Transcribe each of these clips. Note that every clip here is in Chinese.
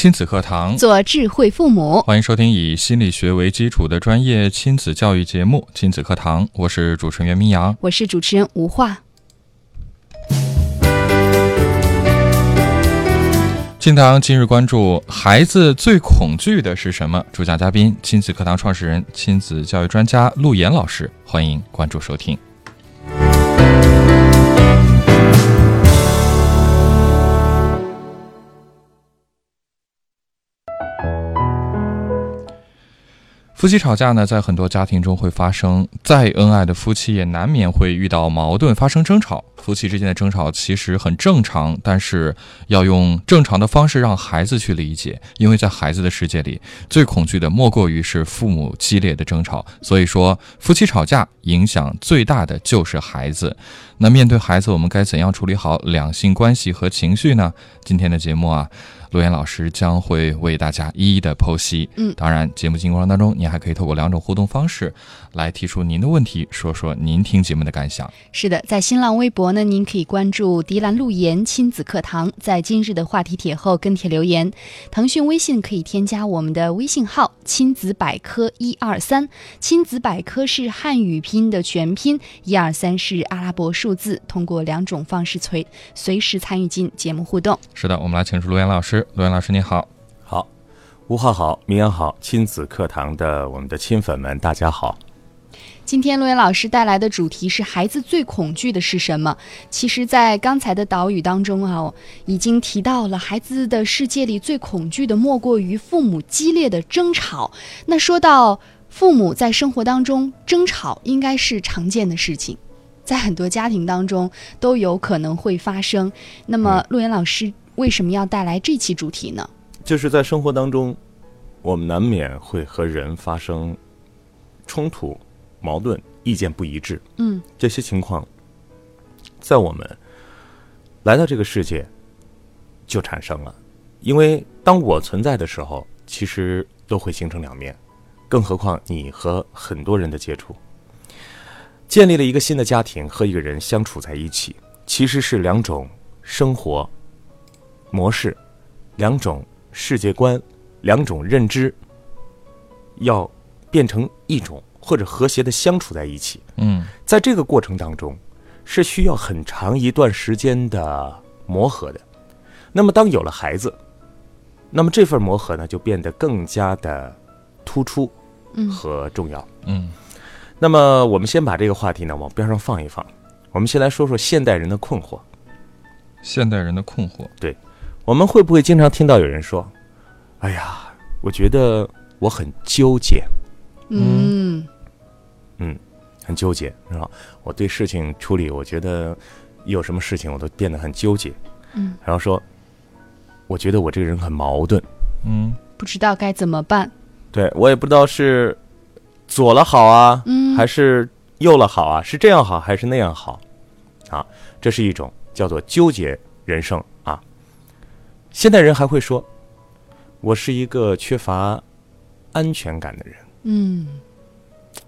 亲子课堂，做智慧父母。欢迎收听以心理学为基础的专业亲子教育节目《亲子课堂》，我是主持人袁明阳，我是主持人吴化。亲堂今日关注：孩子最恐惧的是什么？主讲嘉宾：亲子课堂创始人、亲子教育专家陆岩老师。欢迎关注收听。夫妻吵架呢，在很多家庭中会发生。再恩爱的夫妻也难免会遇到矛盾，发生争吵。夫妻之间的争吵其实很正常，但是要用正常的方式让孩子去理解，因为在孩子的世界里，最恐惧的莫过于是父母激烈的争吵。所以说，夫妻吵架影响最大的就是孩子。那面对孩子，我们该怎样处理好两性关系和情绪呢？今天的节目啊。陆岩老师将会为大家一一的剖析。嗯，当然，节目进行过程当中，您还可以透过两种互动方式来提出您的问题，说说您听节目的感想。是的，在新浪微博呢，您可以关注“迪兰路言亲子课堂”，在今日的话题帖后跟帖留言。腾讯微信可以添加我们的微信号“亲子百科一二三”，亲子百科是汉语拼音的全拼，一二三是阿拉伯数字。通过两种方式随随时参与进节目互动。是的，我们来请出陆岩老师。陆岩老师，你好，好，吴浩好，明阳好，亲子课堂的我们的亲粉们，大家好。今天陆岩老师带来的主题是孩子最恐惧的是什么？其实，在刚才的导语当中啊，已经提到了孩子的世界里最恐惧的莫过于父母激烈的争吵。那说到父母在生活当中争吵，应该是常见的事情，在很多家庭当中都有可能会发生。那么，陆岩老师。为什么要带来这期主题呢？就是在生活当中，我们难免会和人发生冲突、矛盾、意见不一致。嗯，这些情况在我们来到这个世界就产生了。因为当我存在的时候，其实都会形成两面，更何况你和很多人的接触，建立了一个新的家庭，和一个人相处在一起，其实是两种生活。模式，两种世界观，两种认知，要变成一种或者和谐的相处在一起。嗯，在这个过程当中，是需要很长一段时间的磨合的。那么，当有了孩子，那么这份磨合呢，就变得更加的突出和重要。嗯，那么我们先把这个话题呢往边上放一放，我们先来说说现代人的困惑。现代人的困惑，对。我们会不会经常听到有人说：“哎呀，我觉得我很纠结。”嗯嗯，很纠结，是吧？我对事情处理，我觉得有什么事情我都变得很纠结。嗯，然后说：“我觉得我这个人很矛盾。”嗯，不知道该怎么办。对我也不知道是左了好啊，嗯，还是右了好啊？是这样好还是那样好？啊，这是一种叫做纠结人生啊。现代人还会说：“我是一个缺乏安全感的人。”嗯，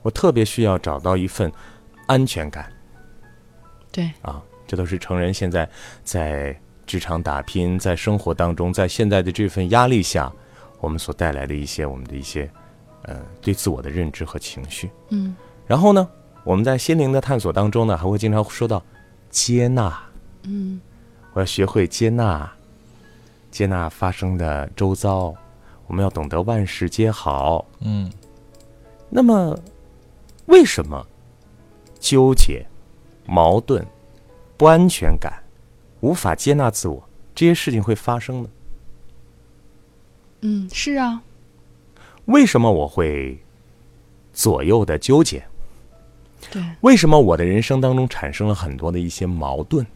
我特别需要找到一份安全感。对啊，这都是成人现在在职场打拼，在生活当中，在现在的这份压力下，我们所带来的一些我们的一些呃对自我的认知和情绪。嗯，然后呢，我们在心灵的探索当中呢，还会经常说到接纳。嗯，我要学会接纳。接纳发生的周遭，我们要懂得万事皆好。嗯，那么为什么纠结、矛盾、不安全感、无法接纳自我这些事情会发生呢？嗯，是啊。为什么我会左右的纠结？对。为什么我的人生当中产生了很多的一些矛盾？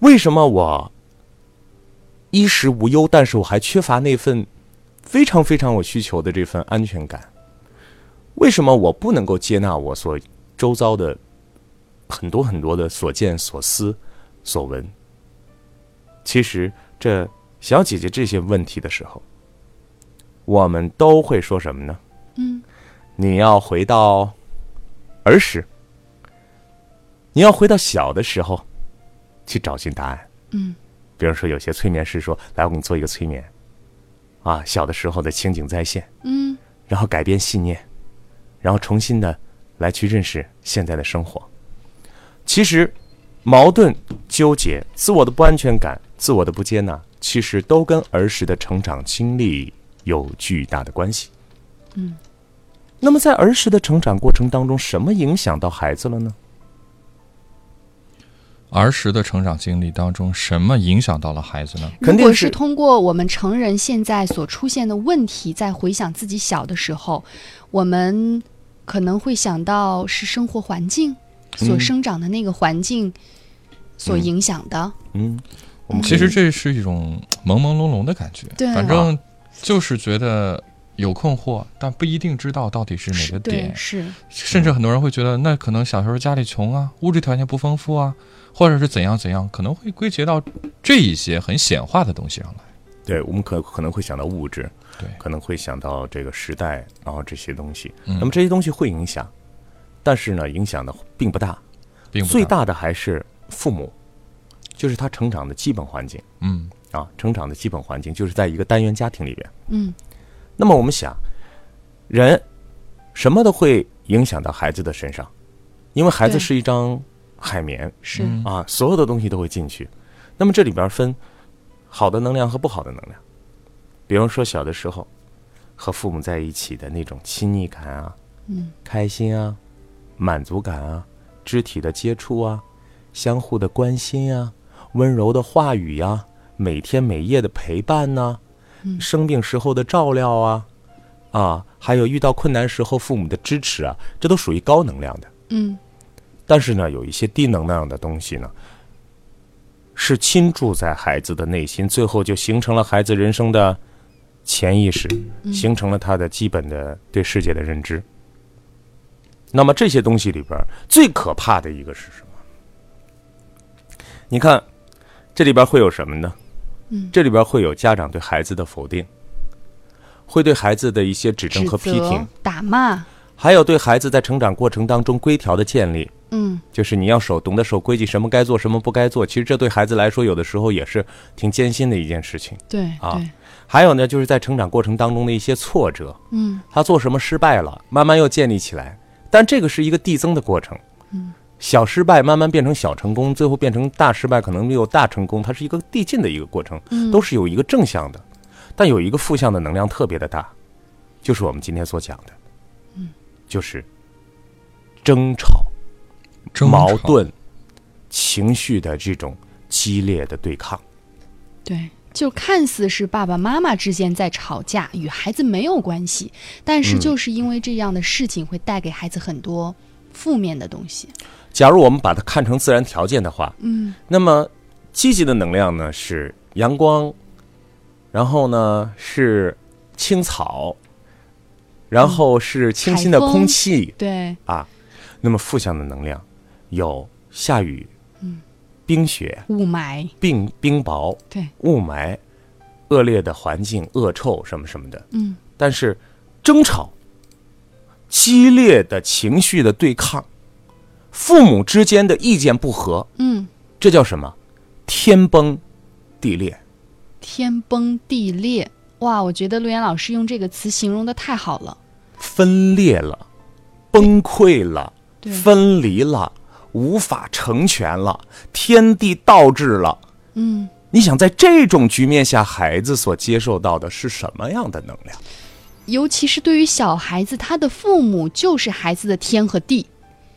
为什么我？衣食无忧，但是我还缺乏那份非常非常有需求的这份安全感。为什么我不能够接纳我所周遭的很多很多的所见所思所闻？其实，这小姐姐这些问题的时候，我们都会说什么呢？嗯，你要回到儿时，你要回到小的时候去找寻答案。嗯，比如说，有些催眠师说：“来，我给你做一个催眠，啊，小的时候的情景再现，嗯，然后改变信念，然后重新的来去认识现在的生活。”其实，矛盾、纠结、自我的不安全感、自我的不接纳，其实都跟儿时的成长经历有巨大的关系。嗯，那么在儿时的成长过程当中，什么影响到孩子了呢？儿时的成长经历当中，什么影响到了孩子呢？肯定是如果是通过我们成人现在所出现的问题，在回想自己小的时候，我们可能会想到是生活环境所嗯。生长的那个环境所影响的。嗯，我们其实这是一种朦朦胧胧的感觉，对。反正就是觉得有困惑，但不一定知道到底是哪个对点，是，甚至很多人会觉得，那可能小时候家里穷啊，物质条件不丰富啊，或者是怎样怎样，可能会归结到这一些很显化的东西上来。对我们可可能会想到物质，对。可能会想到这个时代，然后这些东西。嗯。那么这些东西会影响，但是呢，影响的并不大。并不最大的还是父母，就是他成长的基本环境。嗯。啊，成长的基本环境就是在一个单元家庭里边。嗯。那么我们想，人什么都会影响到孩子的身上，因为孩子是一张海绵。是，嗯。啊，所有的东西都会进去。那么这里边分好的能量和不好的能量。比方说小的时候和父母在一起的那种亲昵感啊，嗯，开心啊，满足感啊，肢体的接触啊，相互的关心啊，温柔的话语呀、每天每夜的陪伴呐、嗯生病时候的照料啊，啊，还有遇到困难时候父母的支持啊，这都属于高能量的。嗯但是呢，有一些低能量的东西呢，是倾注在孩子的内心，最后就形成了孩子人生的潜意识，形成了他的基本的对世界的认知。那么这些东西里边最可怕的一个是什么？你看，这里边会有什么呢？嗯这里边会有家长对孩子的否定，会对孩子的一些指指正和批评，、打骂，还有对孩子在成长过程当中规条的建立。嗯就是你要守懂得守规矩，什么该做，什么不该做。其实这对孩子来说，有的时候也是挺艰辛的一件事情。对啊对，还有呢，就是在成长过程当中的一些挫折，嗯。他做什么失败了，慢慢又建立起来。但这个是一个递增的过程，嗯，小失败慢慢变成小成功，最后变成大失败，可能没有大成功，它是一个递进的一个过程，嗯，都是有一个正向的，但有一个负向的能量特别的大，就是我们今天所讲的，嗯，就是争吵。争吵。矛盾、情绪的这种激烈的对抗。对，就看似是爸爸妈妈之间在吵架，与孩子没有关系，但是嗯就是因为这样的事情会带给孩子很多负面的东西。假如我们把它看成自然条件的话，嗯那么积极的能量呢是阳光，然后呢是青草，然后是清新的空气对，啊。那么负向的能量有下雨、嗯冰雪、雾霾，冰冰雹、对，雾霾、恶劣的环境、恶臭什么什么的。嗯但是争吵、激烈的情绪的对抗、父母之间的意见不合，嗯，这叫什么？天崩地裂。天崩地裂。哇，我觉得陆岩老师用这个词形容的太好了。分裂了，崩溃了，对，分离了，无法成全了，天地倒置了。嗯，你想，在这种局面下，孩子所接受到的是什么样的能量？尤其是对于小孩子，他的父母就是孩子的天和地。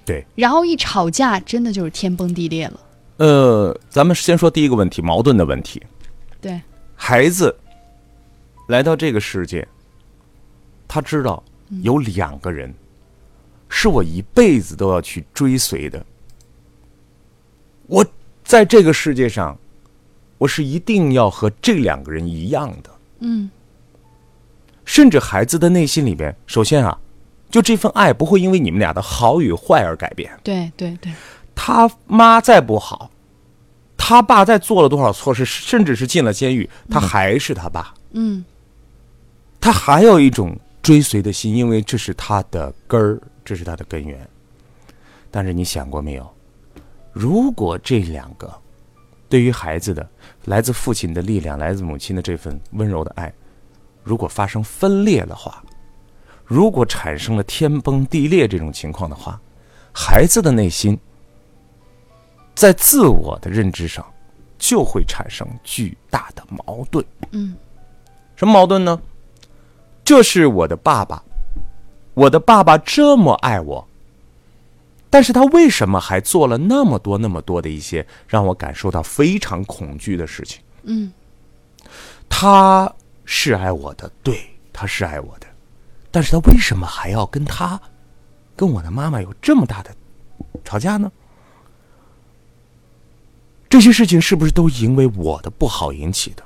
对，然后一吵架，真的就是天崩地裂了。呃，咱们先说第一个问题，矛盾的问题。对，孩子来到这个世界，他知道有两个人是我一辈子都要去追随的。我在这个世界上，我是一定要和这两个人一样的。嗯甚至孩子的内心里边，首先啊，就这份爱不会因为你们俩的好与坏而改变。对对对，他妈再不好，他爸再做了多少错事，甚至是进了监狱，他还是他爸。嗯他还有一种追随的心，因为这是他的根儿，这是他的根源。但是你想过没有？如果这两个对于孩子的来自父亲的力量，来自母亲的这份温柔的爱，如果发生分裂的话，如果产生了天崩地裂这种情况的话，孩子的内心在自我的认知上就会产生巨大的矛盾。嗯什么矛盾呢？这是我的爸爸，我的爸爸这么爱我，但是他为什么还做了那么多那么多的一些让我感受到非常恐惧的事情？嗯他是爱我的，对，他是爱我的，但是他为什么还要跟他，跟我的妈妈有这么大的吵架呢？这些事情是不是都因为我的不好引起的？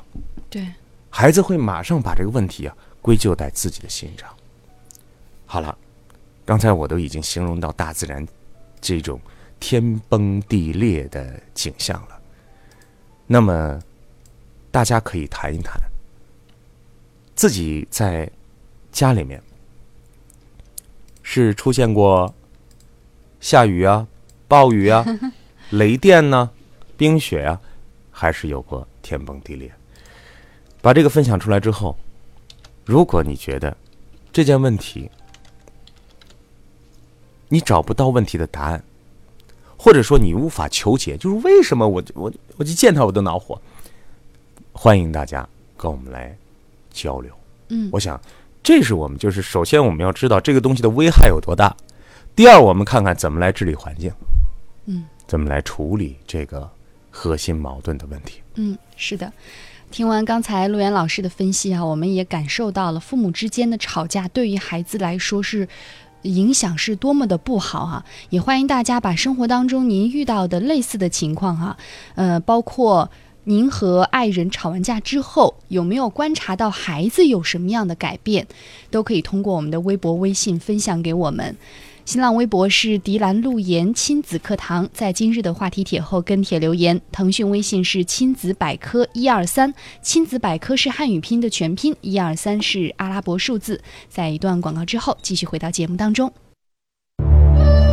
对，孩子会马上把这个问题啊归咎在自己的心上。好了，刚才我都已经形容到大自然这种天崩地裂的景象了，那么大家可以谈一谈自己在家里面是出现过下雨啊、暴雨啊、雷电呢、冰雪啊，还是有过天崩地裂？把这个分享出来之后，如果你觉得这件问题你找不到问题的答案，或者说你无法求解，就是为什么我我我就见他我都恼火，欢迎大家跟我们来交流。嗯我想这是我们就是首先我们要知道这个东西的危害有多大，第二我们看看怎么来治理环境，嗯，怎么来处理这个核心矛盾的问题。嗯，是的。听完刚才陆岩老师的分析啊，我们也感受到了父母之间的吵架对于孩子来说是影响是多么的不好哈、也欢迎大家把生活当中您遇到的类似的情况哈、呃，包括您和爱人吵完架之后，有没有观察到孩子有什么样的改变，都可以通过我们的微博、微信分享给我们。新浪微博是迪兰路言亲子课堂，在今日的话题帖后跟帖留言。腾讯微信是亲子百科一二三，亲子百科是汉语拼的全拼，一二三是阿拉伯数字。在一段广告之后，继续回到节目当中。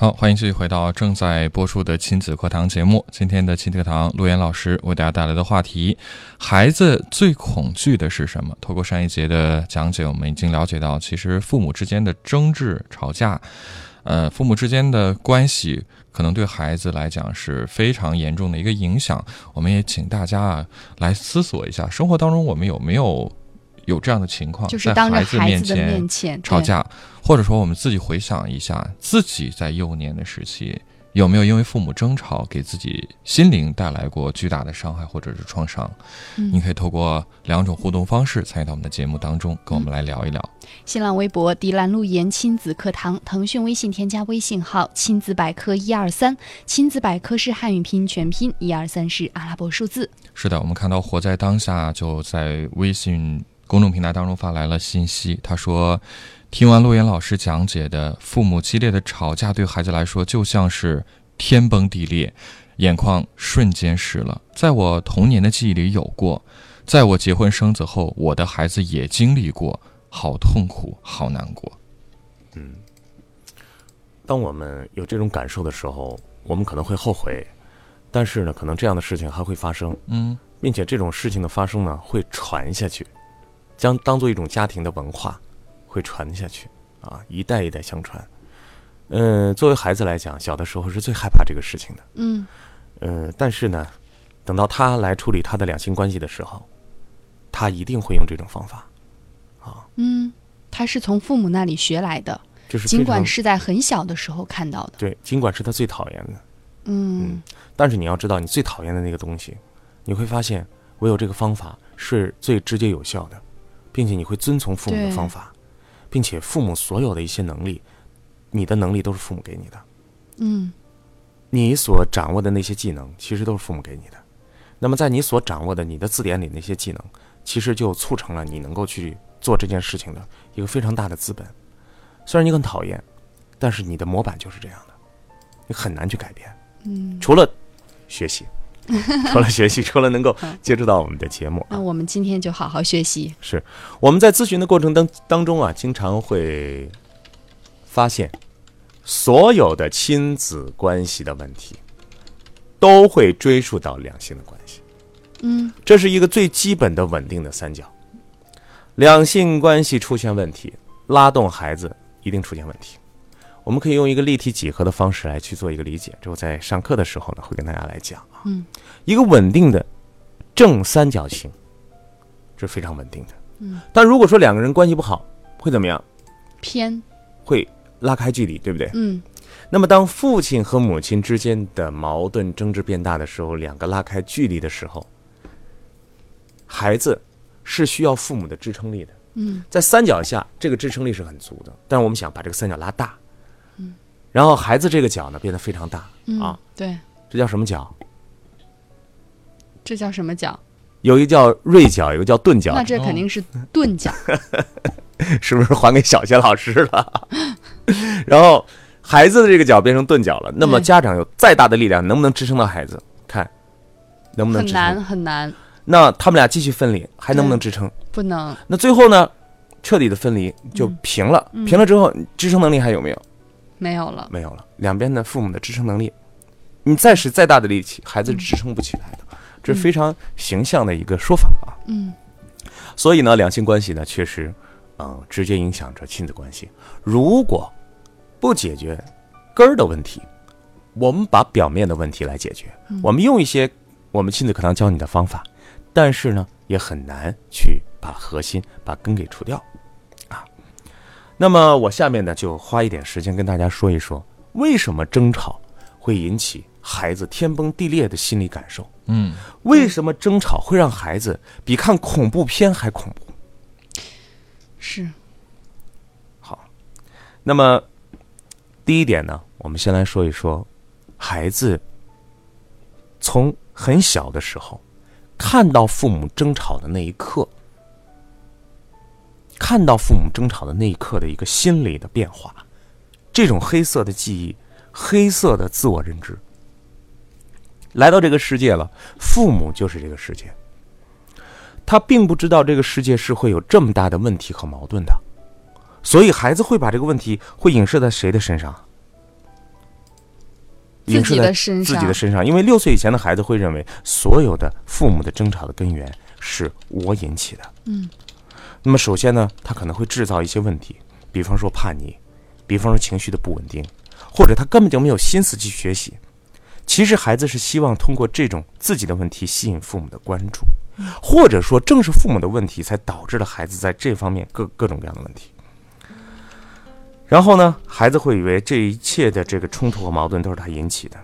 好，欢迎继续回到正在播出的亲子课堂节目。今天的亲子课堂，陆岩老师为大家带来的话题：孩子最恐惧的是什么？透过上一节的讲解，我们已经了解到，其实父母之间的争执、吵架，呃，父母之间的关系，可能对孩子来讲是非常严重的一个影响。我们也请大家啊来思索一下，生活当中我们有没有有这样的情况，就是当着孩子的面前吵架，或者说我们自己回想一下，自己在幼年的时期有没有因为父母争吵给自己心灵带来过巨大的伤害或者是创伤？嗯你可以透过两种互动方式参与到我们的节目当中，跟我们来聊一聊。新浪微博迪兰路言亲子课堂，腾讯微信添加微信号亲子百科一二三，亲子百科是汉语拼音全拼，一二三是阿拉伯数字。是的，我们看到活在当下就在微信公众平台当中发来了信息，他说。听完陆岩老师讲解的，父母激烈的吵架对孩子来说就像是天崩地裂，眼眶瞬间湿了。在我童年的记忆里有过，在我结婚生子后，我的孩子也经历过，好痛苦，好难过。嗯当我们有这种感受的时候，我们可能会后悔，但是呢，可能这样的事情还会发生，嗯并且这种事情的发生呢，会传下去，将当做一种家庭的文化，会传下去啊，一代一代相传。嗯，作为孩子来讲，小的时候是最害怕这个事情的。嗯呃，但是呢，等到他来处理他的两性关系的时候，他一定会用这种方法啊，嗯，他是从父母那里学来的，就是尽管是在很小的时候看到的。对，尽管是他最讨厌的，嗯但是你要知道，你最讨厌的那个东西，你会发现我有这个方法是最直接有效的，并且你会遵从父母的方法，并且父母所有的一些能力，你的能力都是父母给你的。嗯你所掌握的那些技能，其实都是父母给你的。那么，在你所掌握的你的字典里那些技能，其实就促成了你能够去做这件事情的一个非常大的资本。虽然你很讨厌，但是你的模板就是这样的，你很难去改变。嗯，除了学习，除了学习，除了能够接触到我们的节目啊，那我们今天就好好学习。是我们在咨询的过程当当中啊，经常会发现，所有的亲子关系的问题，都会追溯到两性的关系。嗯这是一个最基本的稳定的三角。两性关系出现问题，拉动孩子一定出现问题。我们可以用一个立体几何的方式来去做一个理解，这我在上课的时候呢会跟大家来讲啊。嗯，一个稳定的正三角形，这是非常稳定的。嗯，但如果说两个人关系不好，会怎么样？偏会拉开距离，对不对？嗯那么，当父亲和母亲之间的矛盾争执变大的时候，两个拉开距离的时候，孩子是需要父母的支撑力的。嗯在三角下，这个支撑力是很足的，但是我们想把这个三角拉大，嗯，然后孩子这个角呢变得非常大嗯啊，，对，这叫什么角？这叫什么角？有一个叫锐角，有一个叫钝角那，这肯定是钝角。是不是还给小学老师了？然后孩子的这个角变成钝角了，那么家长有再大的力量，能不能支撑到孩子？看能不能很支撑？难很难，那他们俩继续分离，还能不能支撑？不能。那最后呢，彻底的分离就平了。嗯平了之后，支撑能力还有没有？没有了。没有了。两边的父母的支撑能力，你再使再大的力气，孩子支撑不起来的。这是非常形象的一个说法啊。嗯所以呢，两性关系呢，确实，嗯、直接影响着亲子关系。如果不解决根儿的问题，我们把表面的问题来解决，我们用一些我们亲子课堂教你的方法，但是呢，也很难去把核心、把根给除掉啊。那么我下面呢，就花一点时间跟大家说一说，为什么争吵会引起孩子天崩地裂的心理感受。嗯，为什么争吵会让孩子比看恐怖片还恐怖？是。好，那么第一点呢，我们先来说一说孩子从很小的时候看到父母争吵的那一刻，看到父母争吵的那一刻的一个心理的变化，这种黑色的记忆、黑色的自我认知，来到这个世界了，父母就是这个世界。他并不知道这个世界是会有这么大的问题和矛盾的，所以孩子会把这个问题会影射在谁的身上？自己影射在的身上自己的身上，因为六岁以前的孩子会认为所有的父母的争吵的根源是我引起的。嗯，那么首先呢，他可能会制造一些问题，比方说叛逆，比方说情绪的不稳定，或者他根本就没有心思去学习。其实孩子是希望通过这种自己的问题吸引父母的关注，或者说正是父母的问题才导致了孩子在这方面各各种各样的问题。然后呢，孩子会以为这一切的这个冲突和矛盾都是他引起的，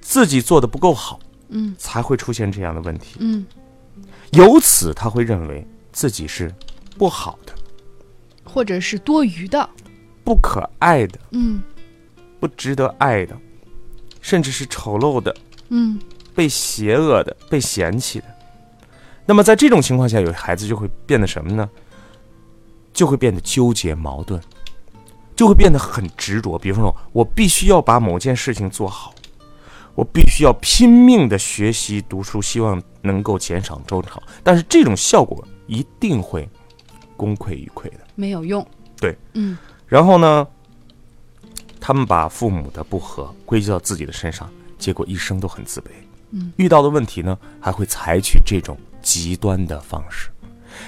自己做的不够好，嗯才会出现这样的问题。嗯，由此他会认为自己是不好的、或者是多余的。不可爱的、嗯不值得爱的，甚至是丑陋的、嗯被邪恶的、被嫌弃的。那么在这种情况下，有孩子就会变得什么呢？就会变得纠结、矛盾，就会变得很执着。比方说，我必须要把某件事情做好，我必须要拼命的学习读书，希望能够减少争吵。但是这种效果一定会功亏一篑的。没有用。对，嗯然后呢，他们把父母的不和归结到自己的身上，结果一生都很自卑。嗯，遇到的问题呢，还会采取这种极端的方式，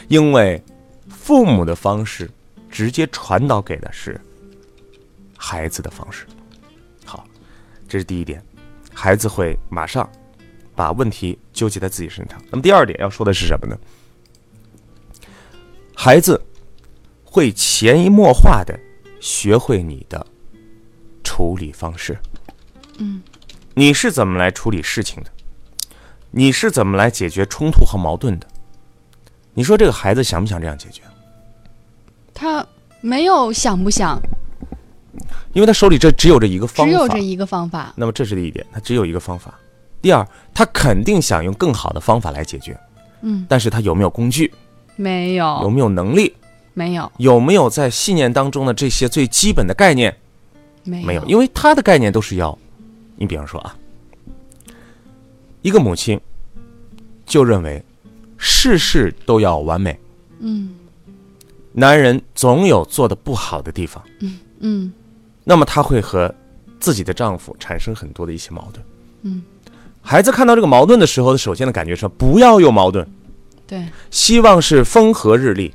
因为父母的方式直接传导给的是孩子的方式。好，这是第一点，孩子会马上把问题纠结在自己身上。那么第二点要说的是什么呢？孩子会潜移默化的学会你的处理方式。嗯，你是怎么来处理事情的？你是怎么来解决冲突和矛盾的？你说这个孩子想不想这样解决？他没有想不想，因为他手里这只有这一个方法，只有这一个方法。那么这是第一点，他只有一个方法。第二，他肯定想用更好的方法来解决，嗯，但是他有没有工具？没有，有没有能力？没有，有没有在信念当中的这些最基本的概念？没有，没有，因为他的概念都是要，你比方说啊，一个母亲就认为事事都要完美，嗯。男人总有做的不好的地方，嗯。那么他会和自己的丈夫产生很多的一些矛盾。嗯，孩子看到这个矛盾的时候，首先的感觉是不要有矛盾，对，希望是风和日丽。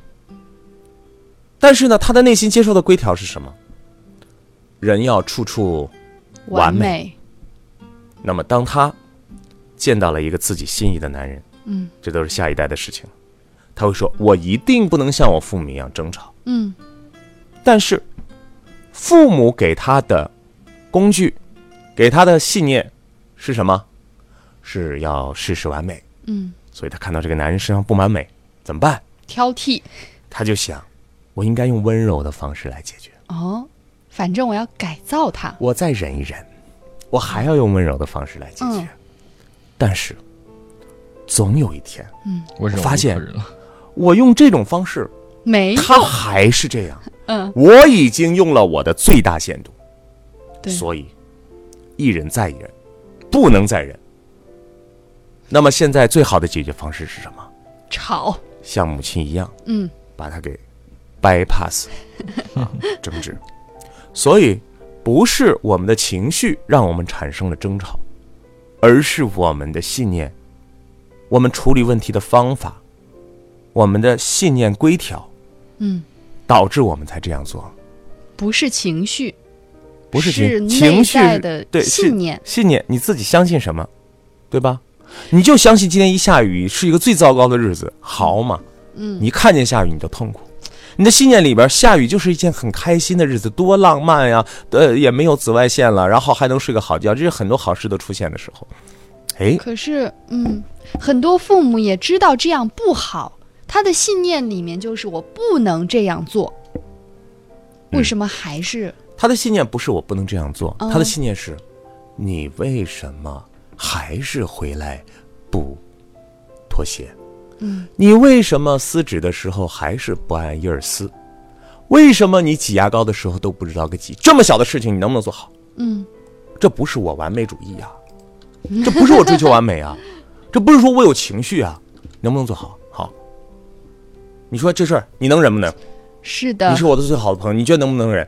但是呢，他的内心接受的规条是什么？人要处处完美美，那么，当他见到了一个自己心仪的男人，嗯这都是下一代的事情，他会说：“我一定不能像我父母一样争吵。嗯”但是，父母给他的工具，给他的信念是什么？是要事事完美。嗯，所以他看到这个男人身上不完美，怎么办？挑剔他就想，我应该用温柔的方式来解决。哦，反正我要改造他。我再忍一忍，我还要用温柔的方式来解决。嗯但是，总有一天，嗯，我发现我用这种方式，没，他还是这样。嗯，我已经用了我的最大限度，对，所以一忍再忍，不能再忍。那么现在最好的解决方式是什么？吵，像母亲一样，嗯把他给 bypass 啊，争执。所以不是我们的情绪让我们产生了争吵，而是我们的信念，我们处理问题的方法，我们的信念规条，嗯，导致我们才这样做。不是情绪，不是是情情绪是的对信念信念，你自己相信什么，对吧？你就相信今天一下雨是一个最糟糕的日子，好嘛？嗯，你看见下雨你就痛苦，你的信念里边下雨就是一件很开心的日子，多浪漫呀！呃，也没有紫外线了，然后还能睡个好觉，这是很多好事都出现的时候。哎，可是，嗯，很多父母也知道这样不好，他的信念里面就是我不能这样做，嗯为什么还是？他的信念不是我不能这样做，哦他的信念是，你为什么还是回来不脱鞋？嗯，你为什么撕纸的时候还是不按印儿撕？为什么你挤牙膏的时候都不知道个挤？这么小的事情你能不能做好？嗯这不是我完美主义啊，这不是我追求完美啊，这不是说我有情绪啊，能不能做好？好，你说这事儿你能忍不能？是的你是，我的最好的朋友，你觉得能不能忍？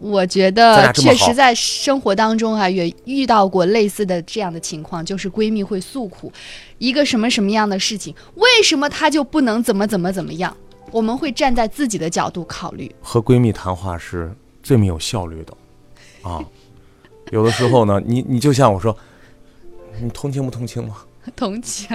我觉得确实在生活当中啊，也遇到过类似的这样的情况，就是闺蜜会诉苦一个什么什么样的事情，为什么她就不能怎么怎么怎么样？我们会站在自己的角度考虑。和闺蜜谈话是最没有效率的，啊，有的时候呢，你你就像我说，你同情不同情吗？同情，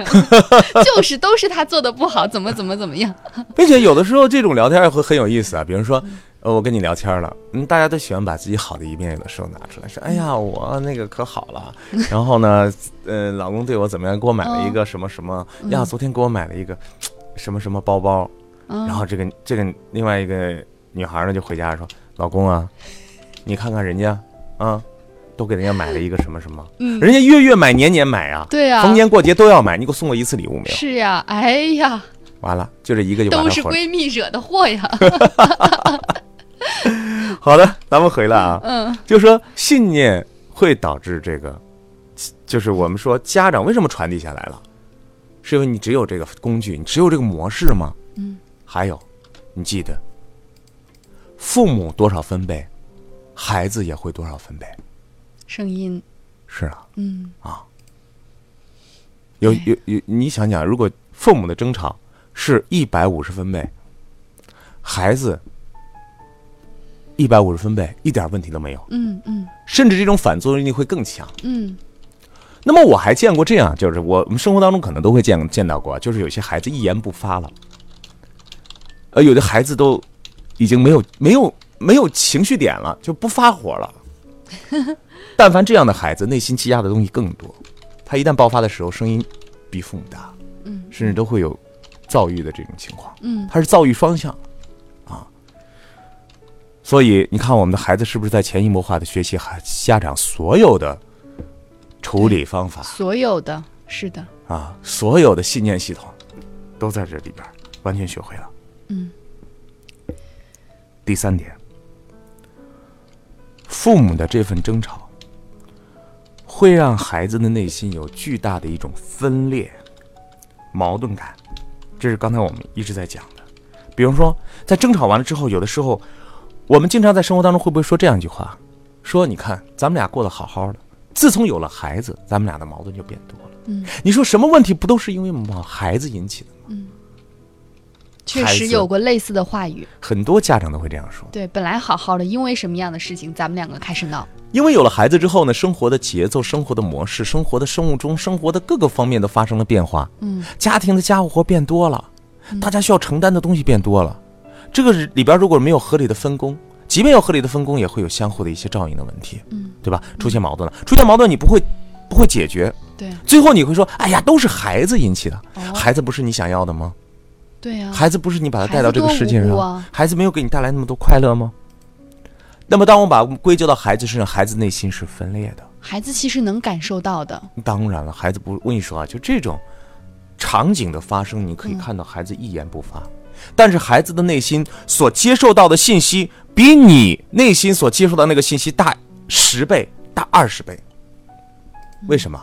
就是都是她做的不好，怎么怎么怎么样。并且有的时候这种聊天会很有意思啊，比如说，呃，我跟你聊天了，嗯，大家都喜欢把自己好的一面有的时候拿出来说，哎呀，我那个可好了，然后呢，呃，老公对我怎么样，给我买了一个什么什么，呀，昨天给我买了一个什么什么包包，嗯然后这个这个另外一个女孩呢就回家说，老公啊，你看看人家啊，都给人家买了一个什么什么，嗯。人家月月买，年年买啊，对啊。逢年过节都要买，你给我送过一次礼物没有？是呀，哎呀，完了，就这一个就把都是闺蜜惹的祸呀。好的，咱们回来啊，嗯。就说信念会导致这个，就是我们说家长为什么传递下来了，是因为你只有这个工具，你只有这个模式吗？嗯，还有，你记得，父母多少分贝，孩子也会多少分贝。声音，是啊，嗯。啊。有有有，你想想，如果父母的争吵是一百五十分贝，孩子一百五十分贝，一点问题都没有，嗯嗯甚至这种反作用力会更强。嗯那么我还见过这样，就是我我们生活当中可能都会见见到过，就是有些孩子一言不发了，呃，有的孩子都已经没有没有没有情绪点了，就不发火了。但凡这样的孩子，内心积压的东西更多。他一旦爆发的时候，声音比父母大，嗯甚至都会有躁郁的这种情况。嗯他是躁郁双向啊。所以你看，我们的孩子是不是在潜移默化的学习孩家长所有的处理方法所有的是的，啊，所有的信念系统都在这里边完全学会了。嗯第三点，父母的这份争吵会让孩子的内心有巨大的一种分裂、矛盾感，这是刚才我们一直在讲的。比如说，在争吵完了之后，有的时候我们经常在生活当中会不会说这样一句话：说你看咱们俩过得好好的，自从有了孩子，咱们俩的矛盾就变多了。嗯，你说什么问题不都是因为毛孩子引起的吗？嗯确实有过类似的话语。很多家长都会这样说。对，本来好好的，因为什么样的事情，咱们两个开始闹。因为有了孩子之后呢，生活的节奏、生活的模式、生活的生物钟、生活的各个方面都发生了变化。嗯，家庭的家务活变多了，大家需要承担的东西变多了。这个里边如果没有合理的分工，即便有合理的分工，也会有相互的一些照应的问题，嗯，对吧？出现矛盾了，出现矛盾你不会不会解决，对，最后你会说：“哎呀，都是孩子引起的，哦孩子不是你想要的吗？对呀、孩子不是你把他带到这个世界上，孩子多无啊孩子没有给你带来那么多快乐吗？”那么，当我把归咎到孩子身上，孩子内心是分裂的。孩子其实能感受到的。当然了，孩子不，我跟你说啊，就这种场景的发生，你可以嗯看到孩子一言不发，但是孩子的内心所接受到的信息，比你内心所接受到那个信息大十倍、大二十倍。为什么？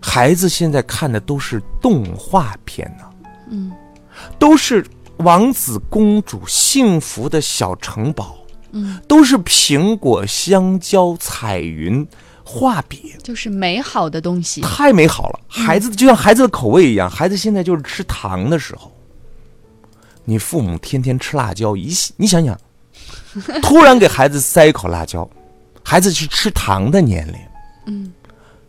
孩子现在看的都是动画片呢、嗯都是王子公主幸福的小城堡，嗯，都是苹果、香蕉、彩云、画笔，就是美好的东西。太美好了。孩子就像孩子的口味一样，孩子现在就是吃糖的时候。你父母天天吃辣椒，一你想想，突然给孩子塞一口辣椒，孩子是吃糖的年龄。嗯，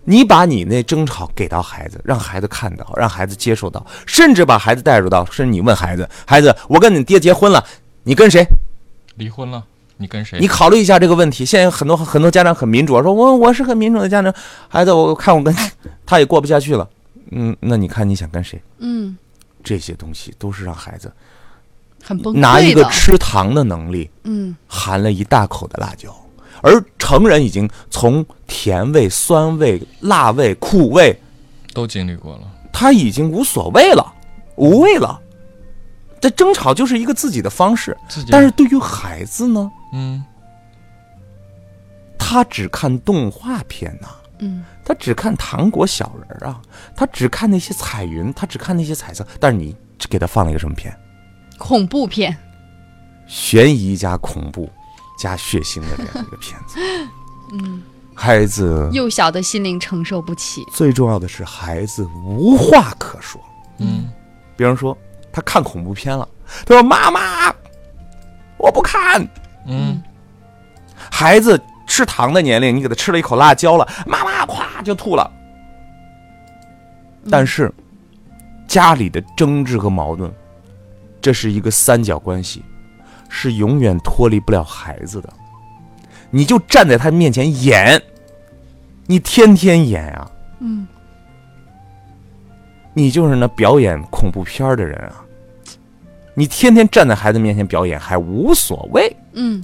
你把你那争吵给到孩子，让孩子看到，让孩子接受到，甚至把孩子带入到，甚至你问孩子：“孩子，我跟你爹结婚了，你跟谁？离婚了，你跟谁？你考虑一下这个问题。”现在有很多很多家长很民主，说我我是很民主的家长，孩子，我看我跟他也过不下去了。嗯，那你看你想跟谁？嗯，这些东西都是让孩子很崩溃的。拿一个吃糖的能力，嗯含了一大口的辣椒，而成人已经从甜味、酸味、辣味、苦味，都经历过了。他已经无所谓了，无味了。这争吵就是一个自己的方式，但是对于孩子呢，嗯，他只看动画片呐、嗯他只看糖果小人儿啊，他只看那些彩云，他只看那些彩色。但是你给他放了一个什么片？恐怖片。悬疑加恐怖加血腥的这样一个片子。嗯，孩子幼小的心灵承受不起。最重要的是，孩子无话可说。嗯，比方说，他看恐怖片了，他说：“妈妈，我不看。嗯，”孩子吃糖的年龄，你给他吃了一口辣椒了，妈妈咵就吐了。但是，家里的争执和矛盾，这是一个三角关系，是永远脱离不了孩子的。你就站在他面前演，你天天演啊，嗯，你就是那表演恐怖片的人啊！你天天站在孩子面前表演还无所谓，嗯，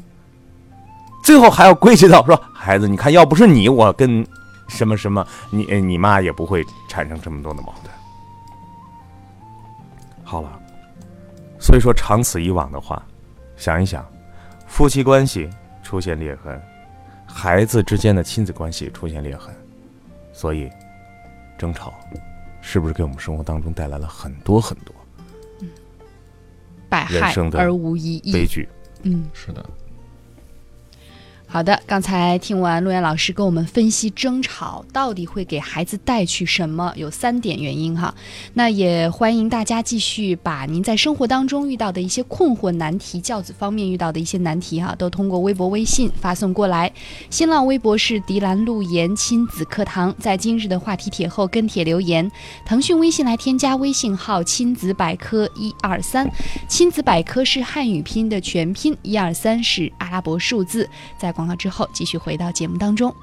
最后还要归结到说：“孩子，你看，要不是你，我跟什么什么，你呃你妈也不会产生这么多的矛盾。”好了，所以说长此以往的话，想一想，夫妻关系出现裂痕，孩子之间的亲子关系出现裂痕，所以争吵是不是给我们生活当中带来了很多很多百害人生的而无一益。悲剧？嗯。是的，好的，刚才听完陆岩老师跟我们分析争吵到底会给孩子带去什么，有三点原因哈。那也欢迎大家继续把您在生活当中遇到的一些困惑、难题，教子方面遇到的一些难题哈，都通过微博、微信发送过来。新浪微博是迪兰路岩亲子课堂，在今日的话题帖后跟帖留言。腾讯微信来添加微信号“亲子百科一二三”，亲子百科是汉语拼音的全拼，一二三是阿拉伯数字。在广告之后，继续回到节目当中。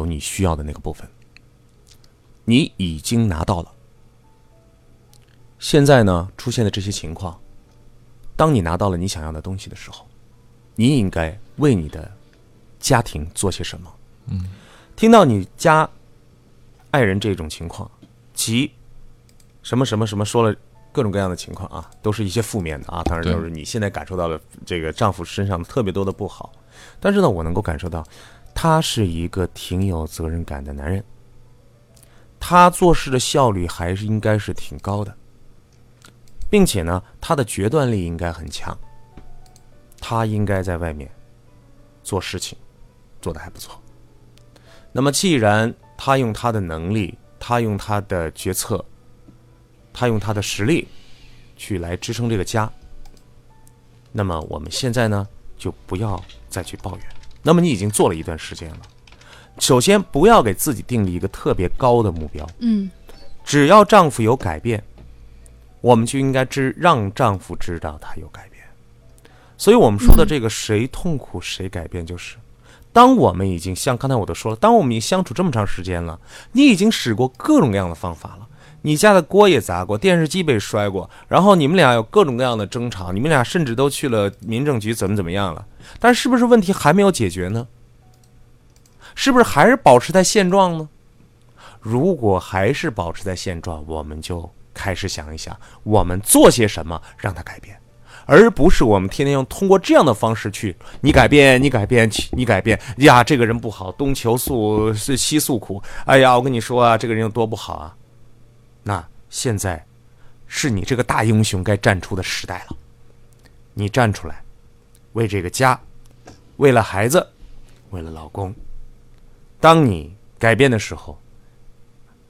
有你需要的那个部分，你已经拿到了。现在呢，出现的这些情况，当你拿到了你想要的东西的时候，你应该为你的家庭做些什么？嗯，听到你家爱人这种情况，及什么什么什么说了各种各样的情况啊，都是一些负面的啊，当然就是你现在感受到了这个丈夫身上特别多的不好，但是呢，我能够感受到他是一个挺有责任感的男人，他做事的效率还是应该是挺高的，并且呢，他的决断力应该很强，他应该在外面做事情做得还不错。那么，既然他用他的能力，他用他的决策，他用他的实力去来支撑这个家，那么我们现在呢，就不要再去抱怨。那么你已经做了一段时间了，首先不要给自己定立一个特别高的目标，嗯只要丈夫有改变，我们就应该知让丈夫知道他有改变。所以我们说的这个谁痛苦谁改变，就是当我们已经像刚才我都说了，当我们已经相处这么长时间了，你已经使过各种各样的方法了。你家的锅也砸过，电视机被摔过，然后你们俩有各种各样的争吵，你们俩甚至都去了民政局，怎么怎么样了？但是不是问题还没有解决呢？是不是还是保持在现状呢？如果还是保持在现状，我们就开始想一想，我们做些什么让它改变，而不是我们天天用通过这样的方式去你改变，你改变，你改变呀，这个人不好，东求诉西诉苦，哎呀，我跟你说啊，这个人有多不好啊。那现在是你这个大英雄该站出的时代了，你站出来，为这个家，为了孩子，为了老公。当你改变的时候，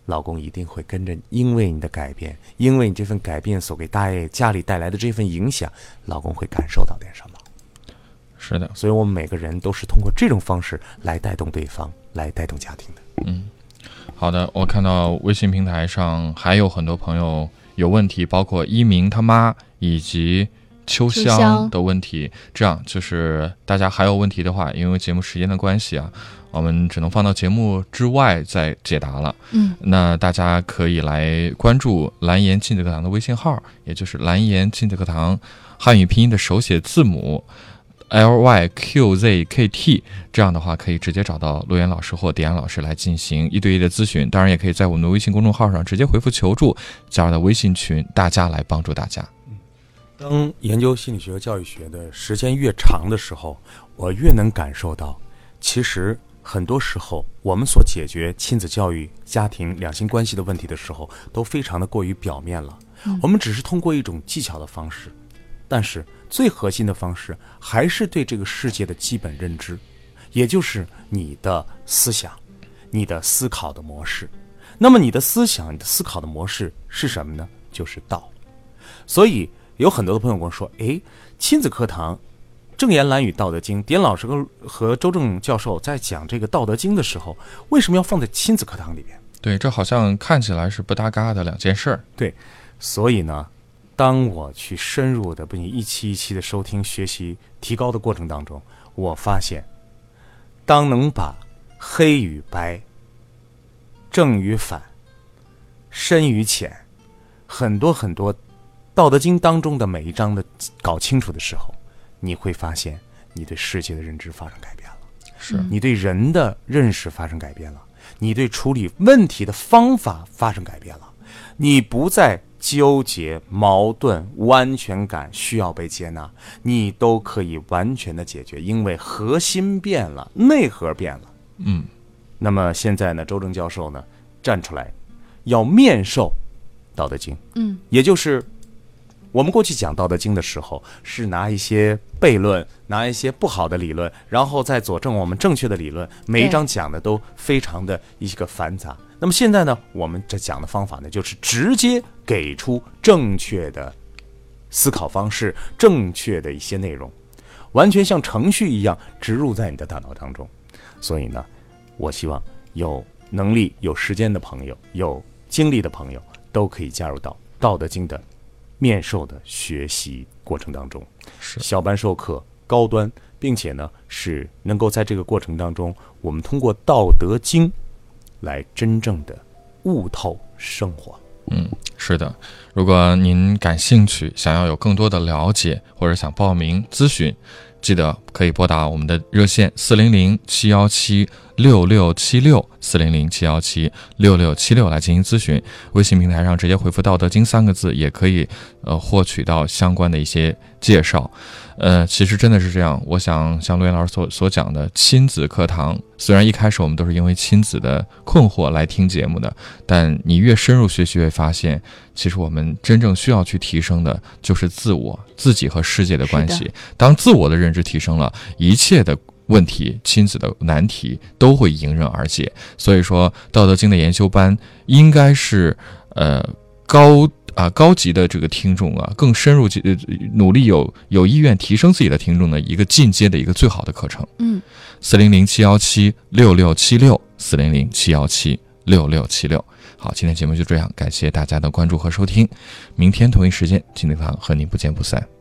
老公一定会跟着，因为你的改变，因为你这份改变所给大爷家里带来的这份影响，老公会感受到点什么。是的，所以我们每个人都是通过这种方式来带动对方，来带动家庭的。好的，我看到微信平台上还有很多朋友有问题，包括一鸣他妈以及秋香的问题。这样就是大家还有问题的话，因为节目时间的关系啊，我们只能放到节目之外再解答了。嗯，那大家可以来关注蓝颜亲子课堂的微信号，也就是蓝颜亲子课堂汉语拼音的手写字母 L Y Q Z K T，这样的话可以直接找到陆岩老师或迪安老师来进行一对一的咨询。当然，也可以在我们的微信公众号上直接回复求助，加入到微信群，大家来帮助大家。当研究心理学和教育学的时间越长的时候，我越能感受到，其实很多时候我们所解决亲子教育、家庭两性关系的问题的时候，都非常的过于表面了。我们只是通过一种技巧的方式，但是最核心的方式还是对这个世界的基本认知，也就是你的思想、你的思考的模式。那么你的思想、你的思考的模式是什么呢？就是道。所以有很多的朋友跟我说：“诶，亲子课堂，正言蓝语《道德经》，点老师和和周正教授在讲这个《道德经》的时候，为什么要放在亲子课堂里边？对，这好像看起来是不搭嘎的两件事儿。对所以呢，当我去深入的并一期一期的收听、学习、提高的过程当中，我发现，当能把黑与白、正与反、深与浅，很多很多《道德经》当中的每一章的搞清楚的时候，你会发现你对世界的认知发生改变了。是你对人的认识发生改变了，你对处理问题的方法发生改变了，你不再纠结、矛盾、无安全感，需要被接纳，你都可以完全的解决，因为核心变了，内核变了。嗯，那么现在呢，周正教授呢站出来，要面授《道德经》，嗯，也就是我们过去讲《道德经》的时候，是拿一些悖论，拿一些不好的理论，然后再佐证我们正确的理论。每一章讲的都非常的一个繁杂。那么现在呢，我们这讲的方法呢，就是直接给出正确的思考方式，正确的一些内容，完全像程序一样植入在你的大脑当中。所以呢，我希望有能力、有时间的朋友，有精力的朋友，都可以加入到《道德经》的面授的学习过程当中。是小班授课，高端并且呢是能够在这个过程当中，我们通过《道德经》来真正的悟透生活。嗯，是的。如果您感兴趣，想要有更多的了解，或者想报名咨询，记得可以拨打我们的热线四零零七幺七六六七六四零零七幺七六六七六来进行咨询。微信平台上直接回复“道德经”三个字，也可以呃获取到相关的一些介绍。呃，其实真的是这样。我想像陆岩老师所所讲的亲子课堂，虽然一开始我们都是因为亲子的困惑来听节目的，但你越深入学习，会发现，其实我们真正需要去提升的就是自我、自己和世界的关系。当自我的认知提升了，一切的问题、亲子的难题都会迎刃而解。所以说，《道德经》的研修班应该是呃高。啊，高级的这个听众啊，更深入、呃，努力有有意愿提升自己的听众的一个进阶的一个最好的课程。嗯，四零零七幺七六六七六，四零零七幺七六六七六。好，今天节目就这样，感谢大家的关注和收听，明天同一时间，金立堂和您不见不散。